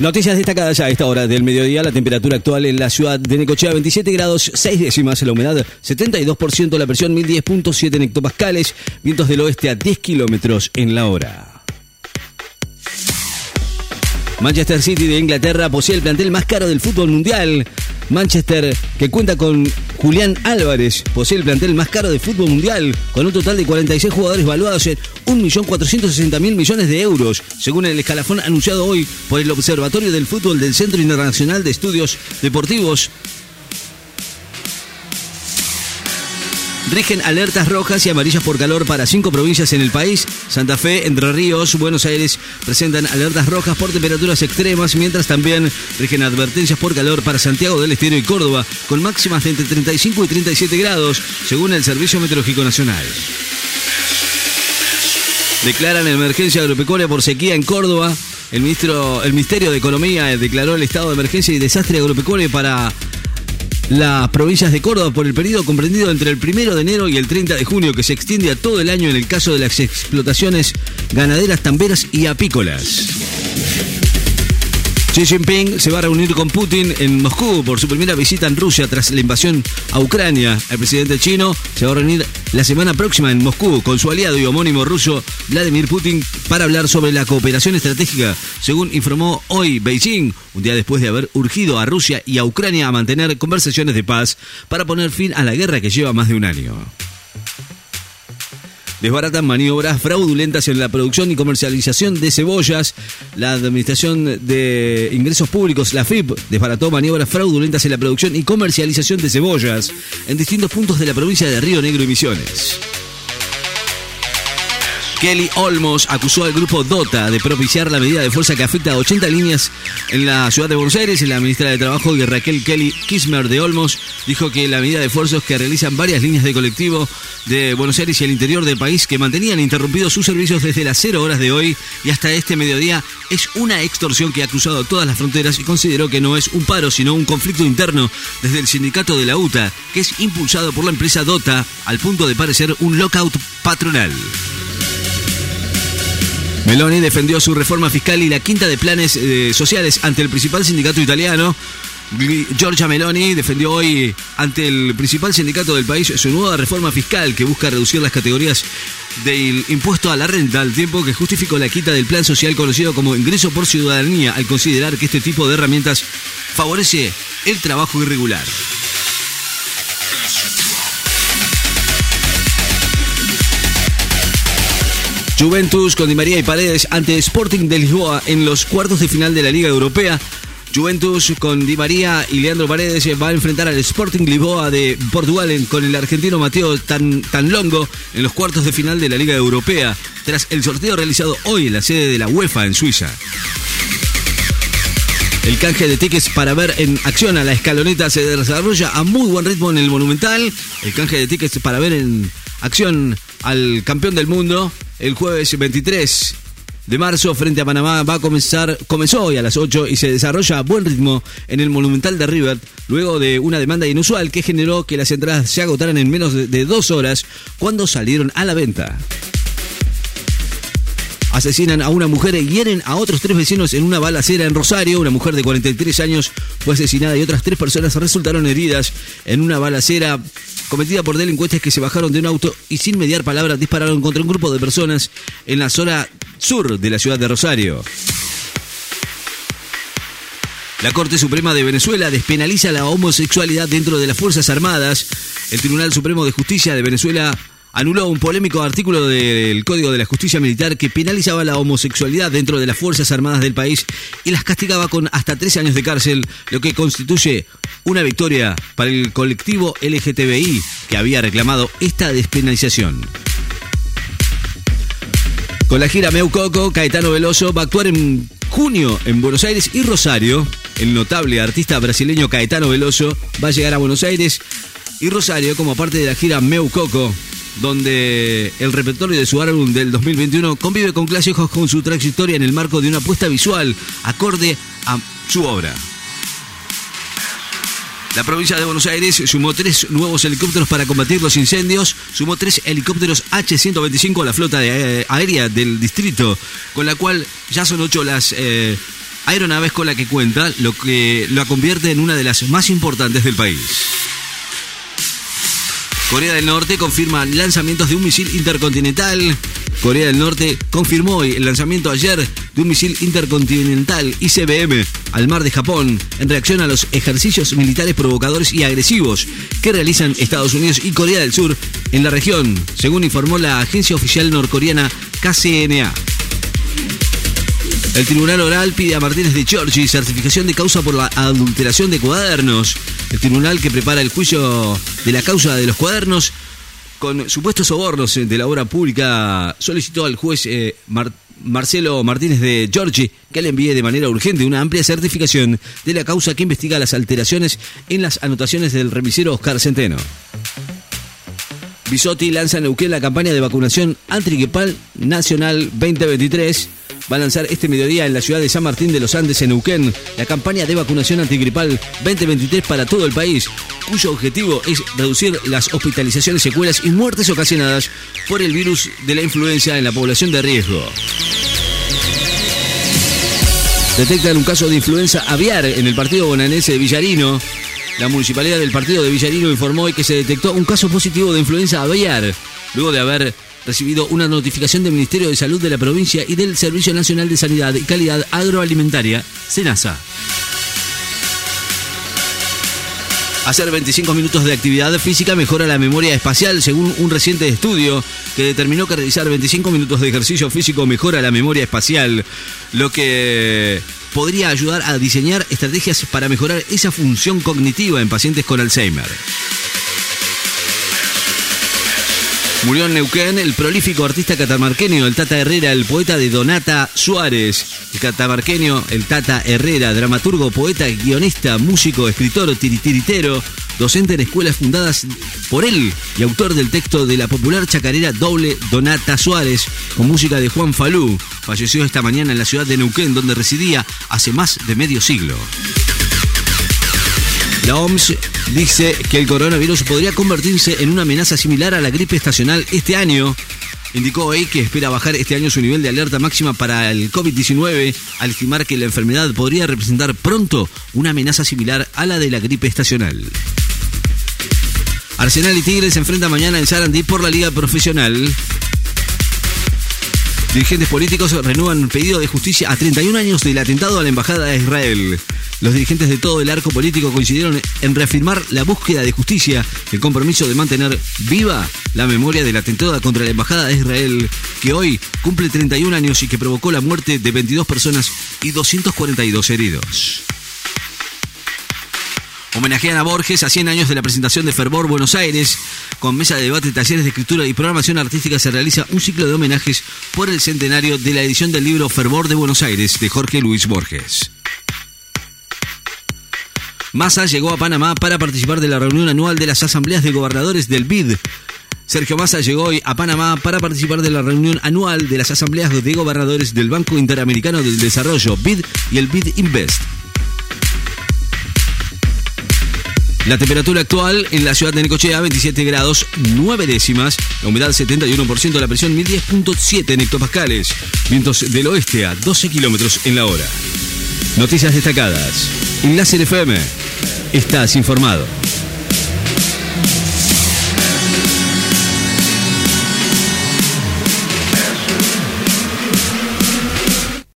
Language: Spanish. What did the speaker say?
Noticias destacadas a esta hora del mediodía. La temperatura actual en la ciudad de Necochea, 27 grados 6 décimas. La humedad, 72%. La presión, 1010.7 en hectopascales. Vientos del oeste a 10 kilómetros en la hora. Manchester City de Inglaterra posee el plantel más caro del fútbol mundial. Manchester, que cuenta con Julián Álvarez, posee el plantel más caro del fútbol mundial, con un total de 46 jugadores valuados en 1.460.000 millones de euros, según el escalafón anunciado hoy por el Observatorio del Fútbol del Centro Internacional de Estudios Deportivos Rigen alertas rojas y amarillas por calor para cinco provincias en el país. Santa Fe, Entre Ríos, Buenos Aires presentan alertas rojas por temperaturas extremas, mientras también rigen advertencias por calor para Santiago del Estero y Córdoba, con máximas de entre 35 y 37 grados, según el Servicio Meteorológico Nacional. Declaran emergencia agropecuaria por sequía en Córdoba. El, ministro, el Ministerio de Economía declaró el estado de emergencia y desastre agropecuario para las provincias de Córdoba por el periodo comprendido entre el 1 de enero y el 30 de junio, que se extiende a todo el año en el caso de las explotaciones ganaderas, tamberas y apícolas. Xi Jinping se va a reunir con Putin en Moscú por su primera visita en Rusia tras la invasión a Ucrania. El presidente chino se va a reunir la semana próxima en Moscú con su aliado y homónimo ruso Vladimir Putin para hablar sobre la cooperación estratégica, según informó hoy Beijing, un día después de haber urgido a Rusia y a Ucrania a mantener conversaciones de paz para poner fin a la guerra que lleva más de un año desbaratan maniobras fraudulentas en la producción y comercialización de cebollas. La Administración de Ingresos Públicos, la FIP, desbarató maniobras fraudulentas en la producción y comercialización de cebollas en distintos puntos de la provincia de Río Negro y Misiones. Kelly Olmos acusó al grupo DOTA de propiciar la medida de fuerza que afecta a 80 líneas en la ciudad de Buenos Aires. La ministra de Trabajo, Raquel Kelly Kismer de Olmos, dijo que la medida de esfuerzos que realizan varias líneas de colectivo de Buenos Aires y el interior del país que mantenían interrumpidos sus servicios desde las 0 horas de hoy y hasta este mediodía es una extorsión que ha cruzado todas las fronteras y consideró que no es un paro sino un conflicto interno desde el sindicato de la UTA que es impulsado por la empresa DOTA al punto de parecer un lockout patronal. Meloni defendió su reforma fiscal y la quinta de planes eh, sociales ante el principal sindicato italiano. Giorgia Meloni defendió hoy ante el principal sindicato del país su nueva reforma fiscal que busca reducir las categorías del impuesto a la renta al tiempo que justificó la quita del plan social conocido como ingreso por ciudadanía al considerar que este tipo de herramientas favorece el trabajo irregular. Juventus con Di María y Paredes ante Sporting de Lisboa en los cuartos de final de la Liga Europea. Juventus con Di María y Leandro Paredes va a enfrentar al Sporting Lisboa de Portugal con el argentino Mateo Tan, Tanlongo en los cuartos de final de la Liga Europea, tras el sorteo realizado hoy en la sede de la UEFA en Suiza. El canje de tickets para ver en acción a la escaloneta se desarrolla a muy buen ritmo en el Monumental. El canje de tickets para ver en acción al campeón del mundo el jueves 23 de marzo frente a Panamá va a comenzar, comenzó hoy a las 8 y se desarrolla a buen ritmo en el Monumental de River, luego de una demanda inusual que generó que las entradas se agotaran en menos de dos horas cuando salieron a la venta. Asesinan a una mujer y hieren a otros tres vecinos en una balacera en Rosario. Una mujer de 43 años fue asesinada y otras tres personas resultaron heridas en una balacera cometida por delincuentes que se bajaron de un auto y sin mediar palabras dispararon contra un grupo de personas en la zona sur de la ciudad de Rosario. La Corte Suprema de Venezuela despenaliza la homosexualidad dentro de las Fuerzas Armadas. El Tribunal Supremo de Justicia de Venezuela anuló un polémico artículo del Código de la Justicia Militar que penalizaba la homosexualidad dentro de las Fuerzas Armadas del país y las castigaba con hasta tres años de cárcel, lo que constituye una victoria para el colectivo LGTBI que había reclamado esta despenalización. Con la gira Meu Coco, Caetano Veloso va a actuar en junio en Buenos Aires y Rosario. El notable artista brasileño Caetano Veloso va a llegar a Buenos Aires y Rosario como parte de la gira Meu Coco donde el repertorio de su álbum del 2021 convive con clásicos con su trayectoria en el marco de una apuesta visual acorde a su obra. La provincia de Buenos Aires sumó tres nuevos helicópteros para combatir los incendios, sumó tres helicópteros H-125 a la flota eh, aérea del distrito, con la cual ya son ocho las eh, aeronaves con la que cuenta, lo que la convierte en una de las más importantes del país. Corea del Norte confirma lanzamientos de un misil intercontinental. Corea del Norte confirmó hoy el lanzamiento ayer de un misil intercontinental ICBM al mar de Japón en reacción a los ejercicios militares provocadores y agresivos que realizan Estados Unidos y Corea del Sur en la región, según informó la agencia oficial norcoreana KCNA. El Tribunal Oral pide a Martínez de Giorgi certificación de causa por la adulteración de cuadernos. El tribunal que prepara el juicio de la causa de los cuadernos con supuestos sobornos de la obra pública solicitó al juez eh, Marcelo Martínez de Giorgi que le envíe de manera urgente una amplia certificación de la causa que investiga las alteraciones en las anotaciones del remisero Oscar Centeno. Bisotti lanza en Neuquén la campaña de vacunación antigripal nacional 2023 va a lanzar este mediodía en la ciudad de San Martín de los Andes, en Neuquén, la campaña de vacunación antigripal 2023 para todo el país, cuyo objetivo es reducir las hospitalizaciones, secuelas y muertes ocasionadas por el virus de la influenza en la población de riesgo. Detectan un caso de influenza aviar en el partido bonanense de Villarino. La municipalidad del partido de Villarino informó hoy que se detectó un caso positivo de influenza aviar, luego de haber recibido una notificación del Ministerio de Salud de la provincia y del Servicio Nacional de Sanidad y Calidad Agroalimentaria, SENASA. Hacer 25 minutos de actividad física mejora la memoria espacial, según un reciente estudio que determinó que realizar 25 minutos de ejercicio físico mejora la memoria espacial, lo que podría ayudar a diseñar estrategias para mejorar esa función cognitiva en pacientes con Alzheimer. Murió en Neuquén el prolífico artista catamarqueño, el Tata Herrera, el poeta de Donata Suárez. El catamarqueño, el Tata Herrera, dramaturgo, poeta, guionista, músico, escritor, tiritero, docente en escuelas fundadas por él y autor del texto de la popular chacarera doble Donata Suárez, con música de Juan Falú. Falleció esta mañana en la ciudad de Neuquén, donde residía hace más de medio siglo. La OMS dice que el coronavirus podría convertirse en una amenaza similar a la gripe estacional este año. Indicó hoy que espera bajar este año su nivel de alerta máxima para el COVID-19 al estimar que la enfermedad podría representar pronto una amenaza similar a la de la gripe estacional. Arsenal y Tigres se enfrentan mañana en Sarandí por la Liga Profesional. Dirigentes políticos renuevan pedido de justicia a 31 años del atentado a la Embajada de Israel. Los dirigentes de todo el arco político coincidieron en reafirmar la búsqueda de justicia, el compromiso de mantener viva la memoria del atentado contra la Embajada de Israel, que hoy cumple 31 años y que provocó la muerte de 22 personas y 242 heridos. Homenajean a Borges a 100 años de la presentación de Fervor Buenos Aires. Con mesa de debate, talleres de escritura y programación artística se realiza un ciclo de homenajes por el centenario de la edición del libro Fervor de Buenos Aires de Jorge Luis Borges. Massa llegó a Panamá para participar de la reunión anual de las asambleas de gobernadores del BID. Sergio Massa llegó hoy a Panamá para participar de la reunión anual de las asambleas de gobernadores del Banco Interamericano del Desarrollo, BID y el BID Invest. La temperatura actual en la ciudad de Necochea, 27 grados 9 décimas. La humedad 71%, la presión 1010.7 en hectopascales. Vientos del oeste a 12 kilómetros en la hora. Noticias destacadas. Enlace FM. Estás informado.